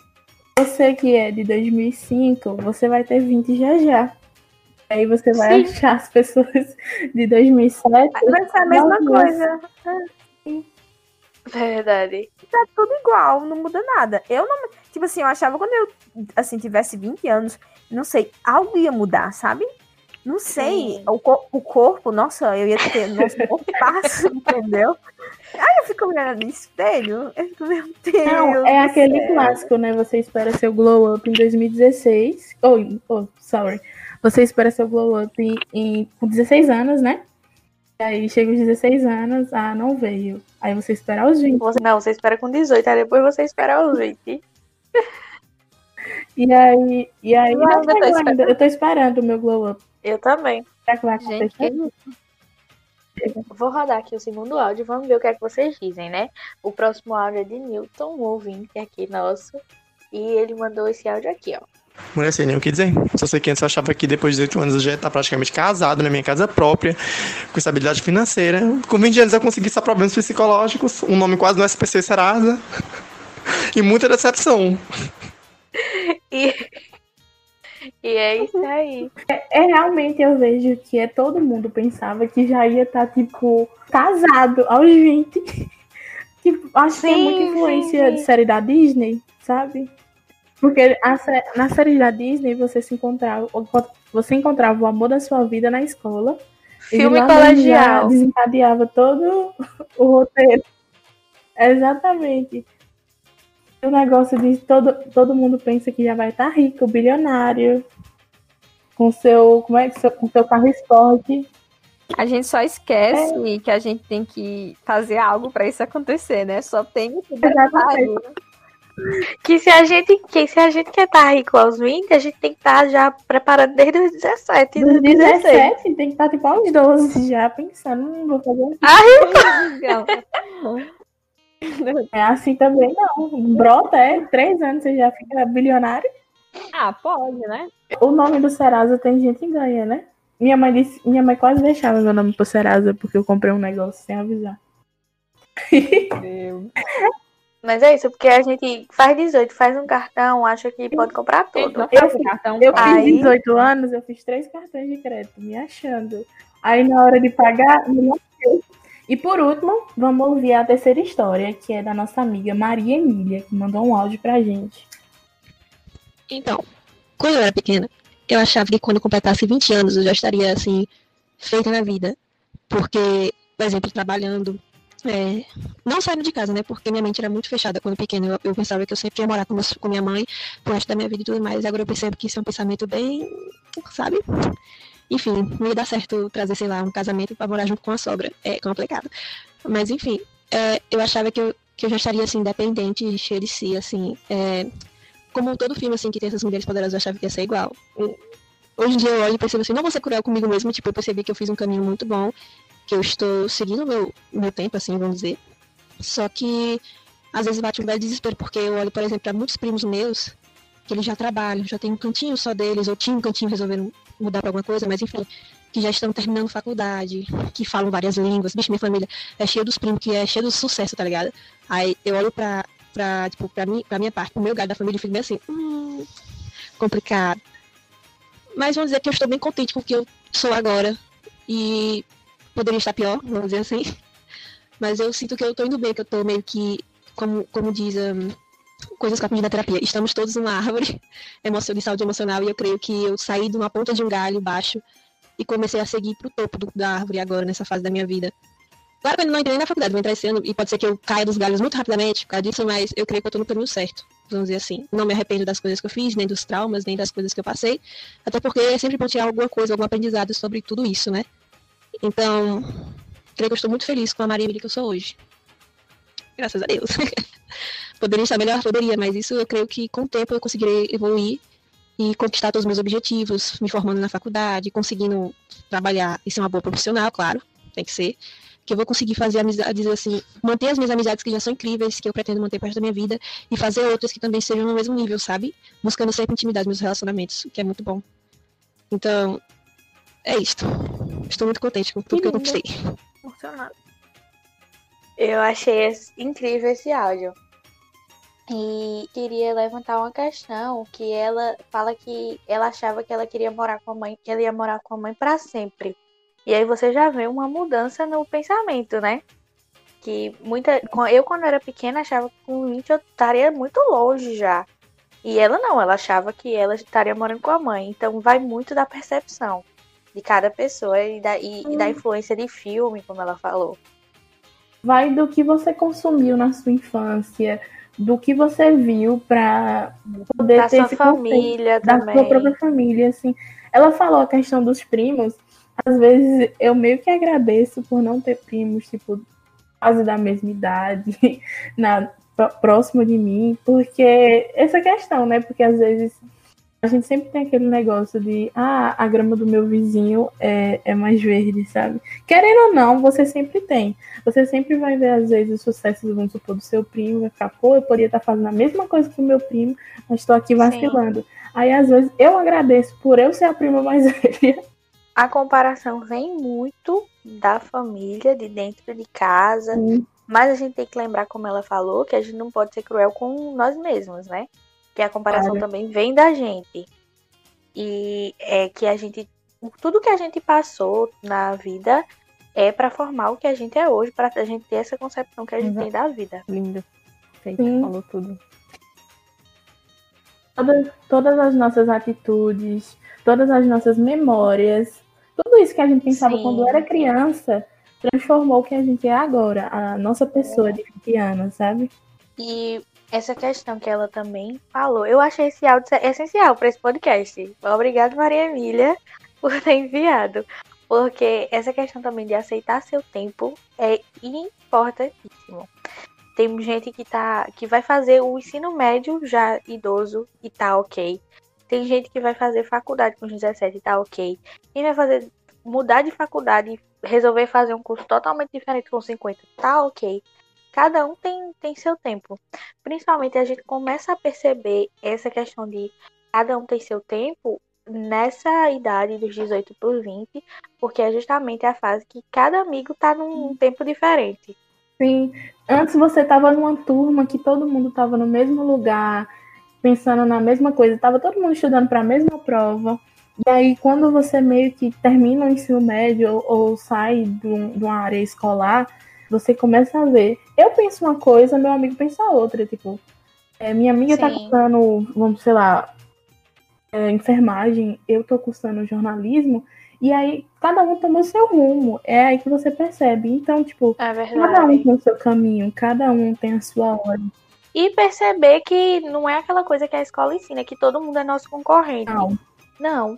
Você que é de 2005, você vai ter 20 já já. Aí você vai Sim. achar as pessoas de 2007. Vai ser a mesma coisa. Verdade. Tá tudo igual, não muda nada. Eu não. Tipo assim, eu achava quando eu assim, tivesse 20 anos, não sei, algo ia mudar, sabe? Não sei. Sim. O, co- o corpo, nossa, eu ia ter. Nossa, um passo, [LAUGHS] entendeu? Aí eu fico olhando no espelho, eu fico, meu Deus. Não, é aquele céu. clássico, né? Você espera seu glow up em 2016. Oh, oh, sorry. Você espera seu glow up em, em- com 16 anos, né? E aí chega os 16 anos, ah, não veio. Aí você espera aos 20. Você, não, você espera com 18, aí depois você espera os 20. E aí, e aí Eu não ainda tô ainda. Eu tô esperando o meu glow up. Eu também. Será que vai Gente, acontecer? Vou rodar aqui o segundo áudio, vamos ver o que é que vocês dizem, né? O próximo áudio é de Newton, um ouvinte aqui nosso. E ele mandou esse áudio aqui, ó. Mulher sem nem o que dizer. Só sei que antes eu achava que depois de 18 anos eu já ia estar praticamente casado na minha casa própria, com estabilidade financeira. Com 20 anos eu consegui só problemas psicológicos, um nome quase no SPC Serasa. [LAUGHS] E muita decepção. [LAUGHS] E, e é isso aí. É realmente eu vejo que é todo mundo pensava que já ia estar, tipo, casado aos 20. [LAUGHS] tipo, acho que é Sim, muita sim, influência sim. de série da Disney, sabe? Porque a na série da Disney você se encontrava, você encontrava o amor da sua vida na escola. Filme colegial. Desencadeava todo [LAUGHS] o roteiro. Exatamente. O negócio de todo, todo mundo pensa que já vai estar rico, bilionário, com seu, como é que seu, com seu carro esporte. A gente só esquece que a gente tem que fazer algo pra isso acontecer, né? Só tem. Que se a gente, que se a gente quer estar rico aos 20, a gente tem que estar já preparando desde os 17, Dos dos 16. 17, tem que estar tipo aos 12 já, pensando, não vou fazer assim. [LAUGHS] [LAUGHS] É assim também não. Brota, é, três anos você já fica bilionário. ah, pode, né? O nome do Serasa tem gente que ganha, né? Minha mãe disse, minha mãe quase deixava meu nome pro Serasa porque eu comprei um negócio sem avisar. [LAUGHS] Mas é isso, porque a gente faz 18, faz um cartão, acha que pode comprar tudo. Eu fiz- cartão. Eu Aí- fiz 18 anos, eu fiz três cartões de crédito, me achando. Aí na hora de pagar, me não. E por último, vamos ouvir a terceira história, que é da nossa amiga Maria Emília, que mandou um áudio pra gente. Então, quando eu era pequena, eu achava que quando completasse 20 anos eu já estaria, assim, feita na vida. Porque, por exemplo, trabalhando, é, não saindo de casa, né? Porque minha mente era muito fechada quando pequena. Eu, eu pensava que eu sempre ia morar com, meus, com minha mãe pro resto da minha vida e tudo mais. Agora eu percebo que isso é um pensamento bem, sabe? Enfim, não ia dar certo trazer, sei lá, um casamento para morar junto com a sogra. É complicado. Mas, enfim, é, eu achava que eu, que eu já estaria, assim, independente cheia de si, assim. É, como todo filme, assim, que tem essas mulheres poderosas, eu achava que ia ser igual. Hoje em dia eu olho e percebo assim, não vou ser cruel comigo mesmo, tipo, eu percebi que eu fiz um caminho muito bom, que eu estou seguindo meu, meu tempo, assim, vamos dizer. Só que, às vezes bate um velho desespero, porque eu olho, por exemplo, para muitos primos meus, que eles já trabalham, já tem um cantinho só deles, ou tinha um cantinho, resolveram mudar para alguma coisa, mas enfim, que já estão terminando faculdade, que falam várias línguas. Bicho, minha família é cheia dos primos, que é cheia do sucesso, tá ligado? Aí eu olho pra, pra, tipo, pra, mim, pra minha parte, pro meu gado da família, e fico bem assim, hum, complicado. Mas vamos dizer que eu estou bem contente com o que eu sou agora. E poderia estar pior, vamos dizer assim. [LAUGHS] Mas eu sinto que eu estou indo bem, que eu estou meio que, como, como diz um, coisas que eu aprendi da terapia, estamos todos numa árvore [LAUGHS] de saúde emocional e eu creio que eu saí de uma ponta de um galho baixo e comecei a seguir para o topo do, da árvore agora, nessa fase da minha vida. Claro que eu não entrei na faculdade, vou entrar esse ano e pode ser que eu caia dos galhos muito rapidamente por causa disso, mas eu creio que eu estou no caminho certo, vamos dizer assim. Não me arrependo das coisas que eu fiz, nem dos traumas, nem das coisas que eu passei, até porque é sempre bom tirar alguma coisa, algum aprendizado sobre tudo isso, né? Então, creio que eu estou muito feliz com a Maria que eu sou hoje. Graças a Deus. [LAUGHS] poderia estar melhor, poderia, mas isso eu creio que com o tempo eu conseguirei evoluir e conquistar todos os meus objetivos, me formando na faculdade, conseguindo trabalhar e ser uma boa profissional, claro, tem que ser. Que eu vou conseguir fazer amizades assim, manter as minhas amizades que já são incríveis, que eu pretendo manter parte da minha vida, e fazer outras que também sejam no mesmo nível, sabe? Buscando sempre intimidade nos meus relacionamentos, o que é muito bom. Então, é isto. Estou muito contente com tudo que, que eu conquistei. Emocionado. Eu achei incrível esse áudio. E queria levantar uma questão que ela fala que ela achava que ela queria morar com a mãe, que ela ia morar com a mãe para sempre. E aí você já vê uma mudança no pensamento, né? Que muita. Eu, quando era pequena, achava que com 20 eu estaria muito longe já. E ela não, ela achava que ela estaria morando com a mãe. Então vai muito da percepção de cada pessoa e da, e, hum. e da uhum. influência de filme, como ela falou. Vai do que você consumiu na sua infância do que você viu para poder da ter sua esse família da também. sua própria família, assim. Ela falou a questão dos primos. Às vezes eu meio que agradeço por não ter primos, tipo, quase da mesma idade, [LAUGHS] na próximo de mim, porque essa questão, né? Porque às vezes a gente sempre tem aquele negócio de, ah, a grama do meu vizinho é, é mais verde, sabe? Querendo ou não, você sempre tem. Você sempre vai ver, às vezes, o sucesso, vamos supor, do seu primo, vai ficar, pô, eu poderia estar fazendo a mesma coisa que o meu primo, mas estou aqui vacilando. Sim. Aí, às vezes, eu agradeço por eu ser a prima mais [LAUGHS] velha. A comparação vem muito da família, de dentro de casa, Sim. mas a gente tem que lembrar, como ela falou, que a gente não pode ser cruel com nós mesmos, né? Que a comparação claro. também vem da gente. E é que a gente. Tudo que a gente passou na vida é para formar o que a gente é hoje, para a gente ter essa concepção que a gente Exato. tem da vida. Lindo. Feito, falou tudo. Todas, todas as nossas atitudes, todas as nossas memórias, tudo isso que a gente pensava Sim. quando era criança, transformou o que a gente é agora, a nossa pessoa é. de 20 anos, sabe? E essa questão que ela também falou. Eu achei esse áudio essencial para esse podcast. Obrigada, Maria Emília, [LAUGHS] por ter enviado. Porque essa questão também de aceitar seu tempo é importantíssimo. Tem gente que tá que vai fazer o ensino médio já idoso e tá ok. Tem gente que vai fazer faculdade com 17 e tá ok. Quem vai fazer mudar de faculdade e resolver fazer um curso totalmente diferente com 50 tá ok cada um tem, tem seu tempo. Principalmente a gente começa a perceber essa questão de cada um tem seu tempo nessa idade dos 18 por 20, porque é justamente a fase que cada amigo tá num tempo diferente. Sim, antes você tava numa turma que todo mundo tava no mesmo lugar, pensando na mesma coisa, tava todo mundo estudando para a mesma prova, E aí, quando você meio que termina o ensino médio ou, ou sai de, um, de, uma área escolar, você começa a ver. Eu penso uma coisa, meu amigo pensa outra. Tipo, é, minha amiga tá Sim. tá cursando, vamos, sei lá, é, enfermagem, eu tô cursando jornalismo. E aí, cada um tomou seu rumo. É aí que você percebe. Então, tipo, é cada um tem o seu caminho, cada um tem a sua hora. E perceber que não é aquela coisa que a escola ensina, que todo mundo é nosso concorrente. Não. Não.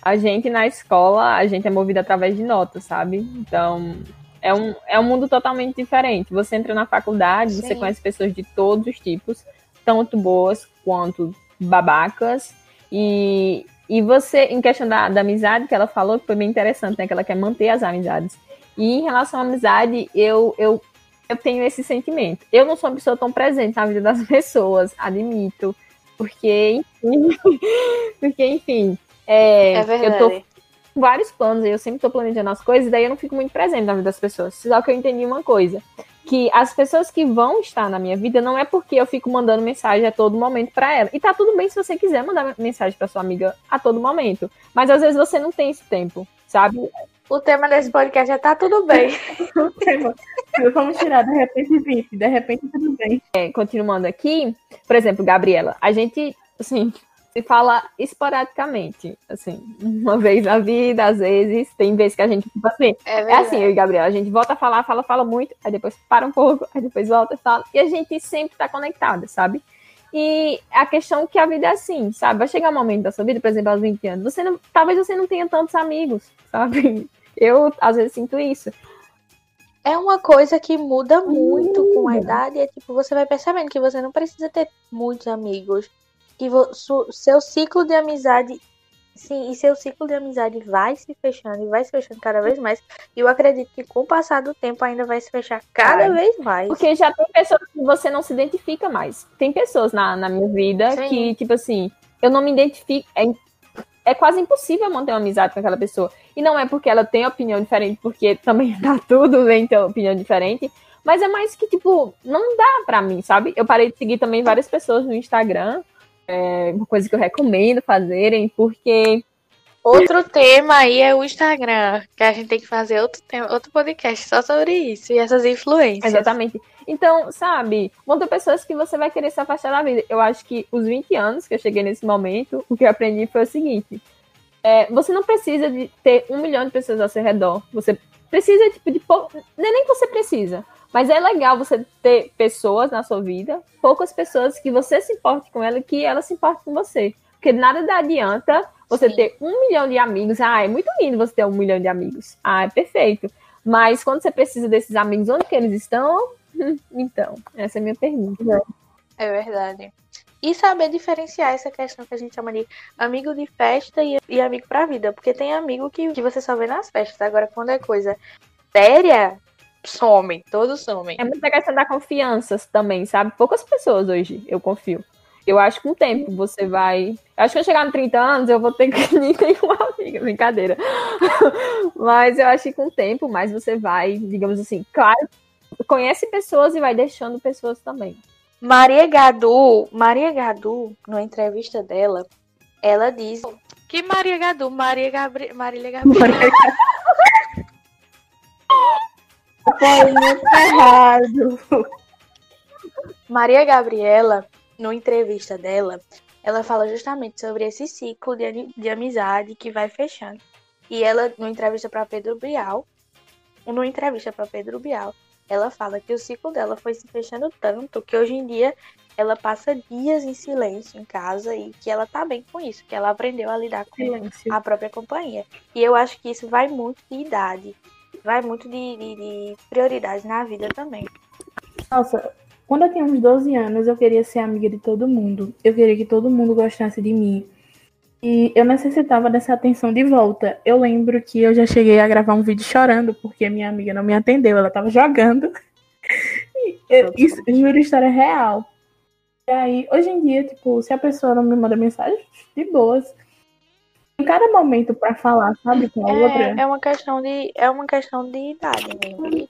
A gente na escola, a gente é movido através de notas, sabe? Então, é um, é um mundo totalmente diferente. Você entra na faculdade, Sim. você conhece pessoas de todos os tipos, tanto boas quanto babacas. E, e você, em questão da, da amizade que ela falou, que foi bem interessante, né? Que ela quer manter as amizades. E em relação à amizade, eu, eu, eu tenho esse sentimento. Eu não sou uma pessoa tão presente na vida das [LAUGHS] pessoas, admito. Porque, enfim, [LAUGHS] porque, enfim, é, é eu tô vários planos, eu sempre tô planejando as coisas, e daí eu não fico muito presente na vida das pessoas. Só que eu entendi uma coisa que as pessoas que vão estar na minha vida não é porque eu fico mandando mensagem a todo momento para ela. E tá tudo bem se você quiser mandar mensagem para sua amiga a todo momento, mas às vezes você não tem esse tempo, sabe? O tema desse podcast já tá tudo bem. [LAUGHS] Vamos tirar de repente 20, de repente tudo bem. É, continuando aqui, por exemplo, Gabriela, a gente, assim, se fala esporadicamente, assim, uma vez na vida, às vezes, tem vezes que a gente, tipo assim, é, é, assim, eu e Gabriela, a gente volta a falar, fala, fala muito, aí depois para um pouco, aí depois volta e fala, e a gente sempre tá conectada, sabe? E a questão que a vida é assim, sabe? Vai chegar um momento da sua vida, por exemplo, aos 20 anos, você não, talvez você não tenha tantos amigos, sabe? [LAUGHS] Eu, às vezes, sinto isso. É uma coisa que muda muito com a idade, é tipo, você vai percebendo que você não precisa ter muitos amigos que seu ciclo de amizade sim e seu ciclo de amizade vai se fechando e vai se fechando cada vez mais e eu acredito que com o passar do tempo ainda vai se fechar cada vai. vez mais porque já tem pessoas que você não se identifica mais tem pessoas na, na minha vida sim. que tipo assim eu não me identifico é, é quase impossível manter uma amizade com aquela pessoa e não é porque ela tem opinião diferente porque também [LAUGHS] tá tudo bem ter opinião diferente mas é mais que, tipo, não dá pra mim, sabe? Eu parei de seguir também várias pessoas no Instagram é uma coisa que eu recomendo fazerem, porque. Outro tema aí é o Instagram, que a gente tem que fazer outro, tema, outro podcast só sobre isso e essas influências. Exatamente. Então, sabe, vão ter pessoas que você vai querer se afastar da vida. Eu acho que os 20 anos que eu cheguei nesse momento, o que eu aprendi foi o seguinte: é, você não precisa de ter um milhão de pessoas ao seu redor. Você precisa, tipo, de pouco. É nem que você precisa. Mas é legal você ter pessoas na sua vida, poucas pessoas que você se importe com ela e que ela se importe com você. Porque nada adianta você Sim. ter um milhão de amigos. Ah, é muito lindo você ter um milhão de amigos. Ah, é perfeito. Mas quando você precisa desses amigos, onde que eles estão? Então, essa é a minha pergunta. É verdade. E saber diferenciar essa questão que a gente chama de amigo de festa e, e amigo pra vida. Porque tem amigo que, que você só vê nas festas. Agora, quando é coisa séria, somem, todos somem. É muita questão da confiança também, sabe? Poucas pessoas hoje eu confio. Eu acho que com o tempo você vai. Eu acho que eu chegar nos 30 anos eu vou ter que [LAUGHS] nem ter uma amiga, brincadeira. [LAUGHS] Mas eu acho que com o tempo mais você vai, digamos assim, claro, conhece pessoas e vai deixando pessoas também. Maria Gadu, Maria Gadu, numa entrevista dela, ela diz que Maria Gadu, Maria Gabriel, Marília [LAUGHS] Gabriel. Foi muito errado. Maria Gabriela, numa entrevista dela, ela fala justamente sobre esse ciclo de, de amizade que vai fechando. E ela, numa entrevista para Pedro Bial, numa entrevista para Pedro Bial, ela fala que o ciclo dela foi se fechando tanto que hoje em dia ela passa dias em silêncio em casa e que ela tá bem com isso, que ela aprendeu a lidar com silêncio. a própria companhia. E eu acho que isso vai muito de idade vai muito de, de, de prioridade na vida também. Nossa, quando eu tinha uns 12 anos, eu queria ser amiga de todo mundo. Eu queria que todo mundo gostasse de mim. E eu necessitava dessa atenção de volta. Eu lembro que eu já cheguei a gravar um vídeo chorando porque minha amiga não me atendeu, ela tava jogando. [LAUGHS] Eu, isso, juro, história real. E aí, hoje em dia, tipo, se a pessoa não me manda mensagem, de boas. Em cada momento pra falar, sabe, com a outra. É, é uma questão de é uma questão de idade mesmo. E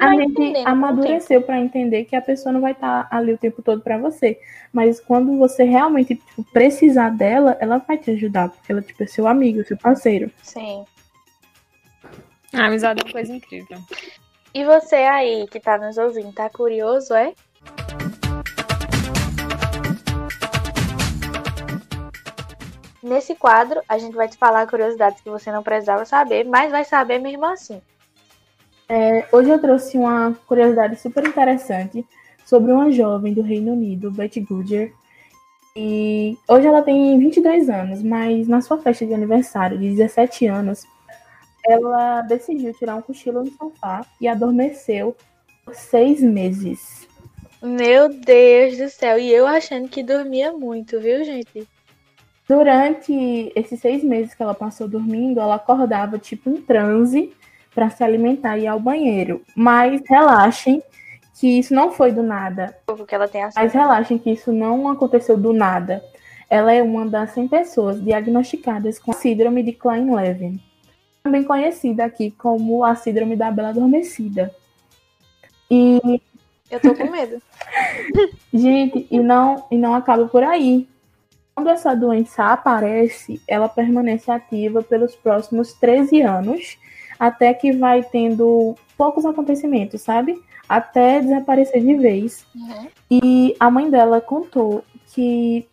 A gente A gente amadureceu pra entender que a pessoa não vai estar ali o tempo todo pra você. Mas quando você realmente tipo, precisar dela, ela vai te ajudar. Porque ela tipo, é seu amigo, seu parceiro. Sim. A amizade é uma coisa incrível. E você aí que tá nos ouvindo, tá curioso, é? Nesse quadro, a gente vai te falar curiosidades que você não precisava saber, mas vai saber mesmo assim. É, hoje eu trouxe uma curiosidade super interessante sobre uma jovem do Reino Unido, Betty Goodyer. E hoje ela tem 22 anos, mas na sua festa de aniversário de 17 anos, ela decidiu tirar um cochilo no sofá e adormeceu por seis meses. Meu Deus do céu, e eu achando que dormia muito, viu, gente? Durante esses seis meses que ela passou dormindo, ela acordava tipo em transe para se alimentar e ir ao banheiro. Mas relaxem que isso não foi do nada. Porque ela tem a Mas relaxem que isso não aconteceu do nada. Ela é uma das 100 pessoas diagnosticadas com a síndrome de Klein-Levin, também conhecida aqui como a síndrome da Bela Adormecida. E Eu tô com medo. [LAUGHS] Gente, e não, e não acaba por aí. Quando essa doença aparece, ela permanece ativa pelos próximos 13 anos, até que vai tendo poucos acontecimentos, sabe? Até desaparecer de vez. Uhum. E a mãe dela contou que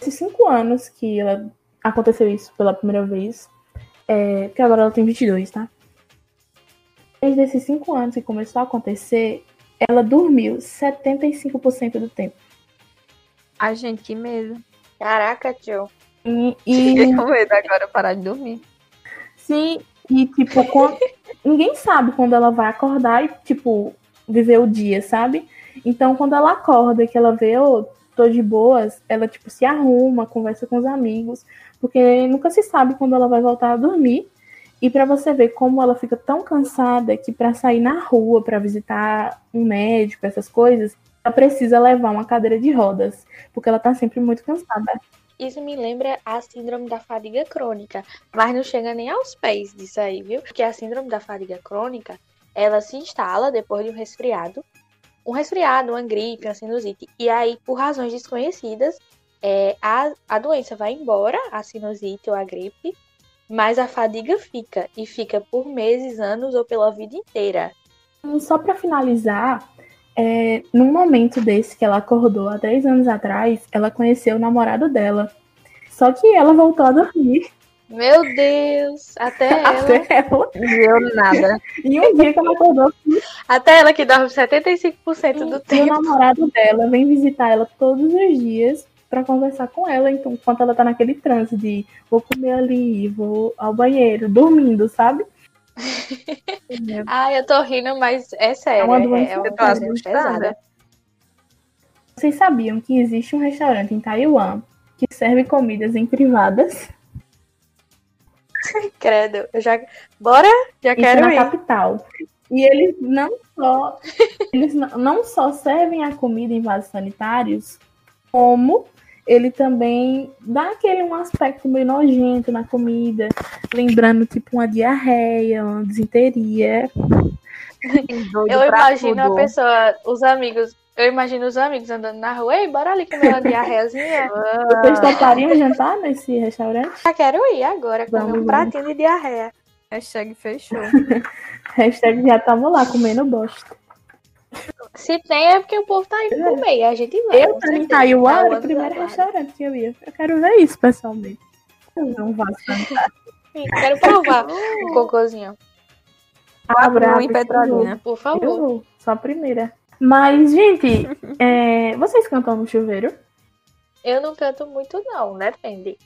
esses cinco anos que ela aconteceu isso pela primeira vez, é, porque agora ela tem 22, tá? Desde esses cinco anos que começou a acontecer, ela dormiu 75% do tempo. Ai, gente, que medo. Caraca, tio. E, Fiquei e com medo agora parar de dormir. sim, e tipo, quando- ninguém sabe quando ela vai acordar e, tipo, viver o dia, sabe? Então, quando ela acorda, que ela vê, ô, tô de boas, ela, tipo, se arruma, conversa com os amigos, porque nunca se sabe quando ela vai voltar a dormir. E pra você ver como ela fica tão cansada que pra sair na rua, pra visitar um médico, essas coisas, ela precisa levar uma cadeira de rodas, porque ela tá sempre muito cansada. Isso me lembra a síndrome da fadiga crônica, mas não chega nem aos pés disso aí, viu? Porque a síndrome da fadiga crônica, ela se instala depois de um resfriado, um resfriado, uma gripe, uma sinusite, e aí, por razões desconhecidas, é, a, a doença vai embora, a sinusite ou a gripe, mas a fadiga fica, e fica por meses, anos ou pela vida inteira. Só pra finalizar, é, num momento desse que ela acordou há três anos atrás, ela conheceu o namorado dela. Só que ela voltou a dormir Meu Deus, até ela, [LAUGHS] até ela. Deu nada. E um dia que ela acordou, até ela que dorme 75% do e o tempo. namorado dela vem visitar ela todos os dias pra conversar com ela. Então, enquanto ela tá naquele trance de vou comer ali, vou ao banheiro, dormindo, sabe? [LAUGHS] Ai, eu tô rindo, mas é sério. É uma É, doença é uma pesada. Vocês sabiam que existe um restaurante em Taiwan que serve comidas em privadas? [LAUGHS] Credo, eu já. Bora? Já Isso quero na ir. capital. E eles não só eles não só servem a comida em vasos sanitários, como ele também dá aquele um aspecto meio nojento na comida, lembrando tipo uma diarreia, uma desinteria. Eu imagino a pessoa, os amigos. Eu imagino os amigos andando na rua. Ei, bora ali comer uma diarreiazinha. [LAUGHS] Vocês topariam jantar nesse restaurante? Já quero ir agora comer Vamos, um pratinho de diarreia. Hashtag fechou. [LAUGHS] Hashtag já tava lá comendo bosta. Se tem é porque o povo tá indo comer. e A gente vai. Eu em certeza. Taiwan, era Taiwan o primeiro restaurante que eu ia. Eu quero ver isso pessoalmente. Um vaso sanitário. Sim, Quero provar [LAUGHS] o cocôzinho. Abra, Um em Petrolina. Por Eu favor. vou, só a primeira. Mas, gente, [LAUGHS] é, vocês cantam no chuveiro? Eu não canto muito, não. Depende.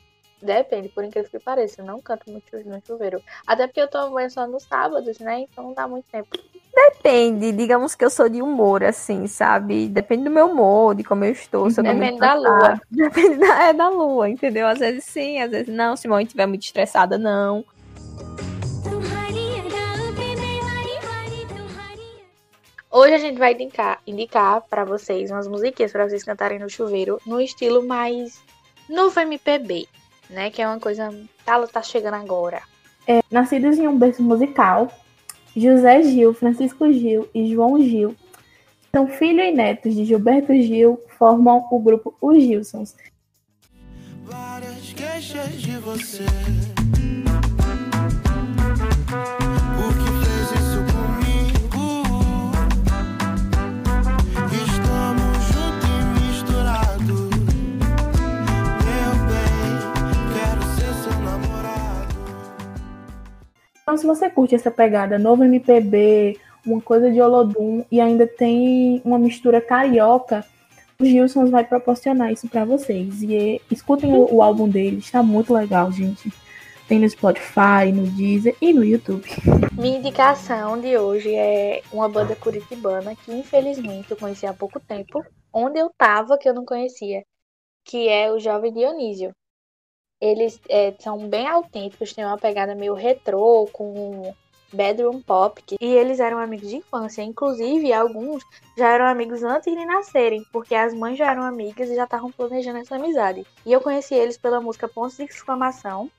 Depende, por incrível que pareça. Eu não canto muito no chuveiro. Até porque eu tomo banho só nos sábados, né? Então não dá muito tempo. Depende, digamos que eu sou de humor, assim, sabe? Depende do meu humor, de como eu estou. Depende da lua. [LAUGHS] Depende da, é da lua, entendeu? Às vezes sim, às vezes não. Se a mãe estiver muito estressada, não. Hoje a gente vai indicar, indicar para vocês umas musiquinhas para vocês cantarem no chuveiro no estilo mais novo MPB, né? Que é uma coisa Galo tá chegando agora. É, nascidos em um berço musical, José Gil, Francisco Gil e João Gil são filhos e netos de Gilberto Gil, formam o grupo Os Gilsons. Várias queixas de você. Se você curte essa pegada novo MPB, uma coisa de Olodum e ainda tem uma mistura carioca, o Gilson vai proporcionar isso para vocês. E escutem o, o, álbum dele, está muito legal, gente. Tem no Spotify, no Deezer e no YouTube. [LAUGHS] Minha indicação de hoje é uma banda curitibana que infelizmente eu conheci há pouco tempo, onde eu tava que eu não conhecia, que é o Jovem Dionísio eles é, são bem autênticos, têm uma pegada meio retrô, com bedroom pop. E eles eram amigos de infância. Inclusive, alguns já eram amigos antes de nascerem, porque as mães já eram amigas e já estavam planejando essa amizade. E eu conheci eles pela música Pontos de Exclamação.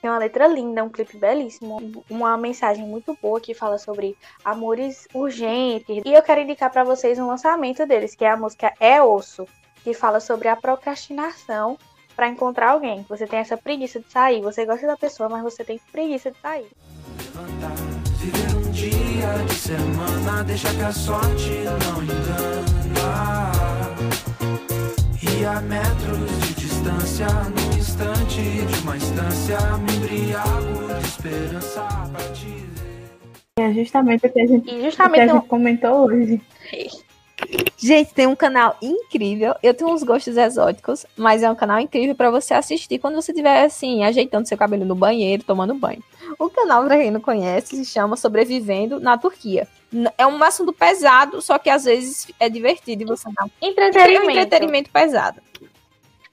Tem uma letra linda, um clipe belíssimo, uma mensagem muito boa que fala sobre amores urgentes. E eu quero indicar para vocês um lançamento deles, que é a música É Osso, que fala sobre a procrastinação para encontrar alguém. Você tem essa preguiça de sair, você gosta da pessoa, mas você tem preguiça de sair. Levantar, viver um dia de semana, deixa que a sorte não engana. E a metros de distância, no instante de uma instância, me embriago de esperança pra te ver. É justamente o que a gente, e justamente que a gente comentou hoje. [LAUGHS] Gente, tem um canal incrível. Eu tenho uns gostos exóticos, mas é um canal incrível para você assistir quando você estiver assim, ajeitando seu cabelo no banheiro, tomando banho. O canal, pra quem não conhece, se chama Sobrevivendo na Turquia. É um assunto pesado, só que às vezes é divertido e você não. Entretenimento. É um entretenimento pesado.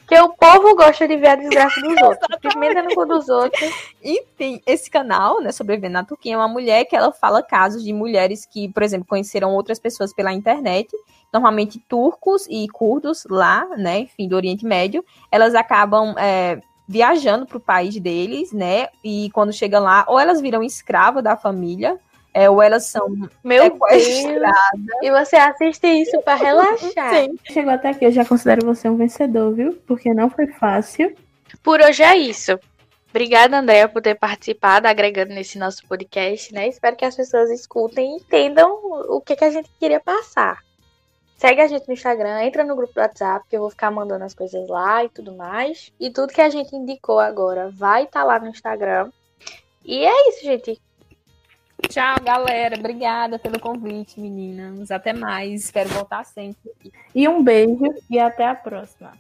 Porque o povo gosta de ver a desgraça dos [LAUGHS] outros. Pimenta no cu dos outros. Enfim, esse canal, né, Sobrevivendo na Turquia, é uma mulher que ela fala casos de mulheres que, por exemplo, conheceram outras pessoas pela internet, normalmente turcos e curdos lá, né, enfim, do Oriente Médio. Elas acabam é, viajando para o país deles, né, e quando chegam lá, ou elas viram escrava da família, é, ou elas são Meu Deus! E você assiste isso para relaxar. Sim. Chegou até aqui, eu já considero você um vencedor, viu? Porque não foi fácil. Por hoje é isso. Obrigada, Andréa, por ter participado, agregando nesse nosso podcast, né? Espero que as pessoas escutem e entendam o que, que a gente queria passar. Segue a gente no Instagram, entra no grupo do WhatsApp, que eu vou ficar mandando as coisas lá e tudo mais. E tudo que a gente indicou agora vai estar tá lá no Instagram. E é isso, gente. Tchau, galera. Obrigada pelo convite, meninas. Até mais. Espero voltar sempre. E um beijo e até a próxima.